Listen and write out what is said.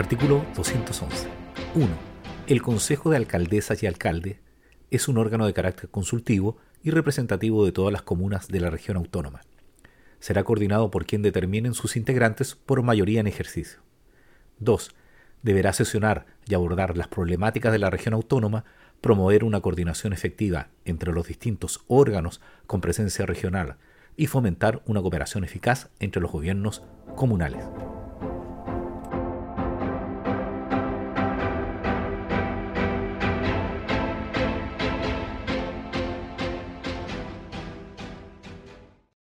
Artículo 211. 1. El Consejo de Alcaldesas y Alcalde es un órgano de carácter consultivo y representativo de todas las comunas de la región autónoma. Será coordinado por quien determinen sus integrantes por mayoría en ejercicio. 2. Deberá sesionar y abordar las problemáticas de la región autónoma, promover una coordinación efectiva entre los distintos órganos con presencia regional y fomentar una cooperación eficaz entre los gobiernos comunales.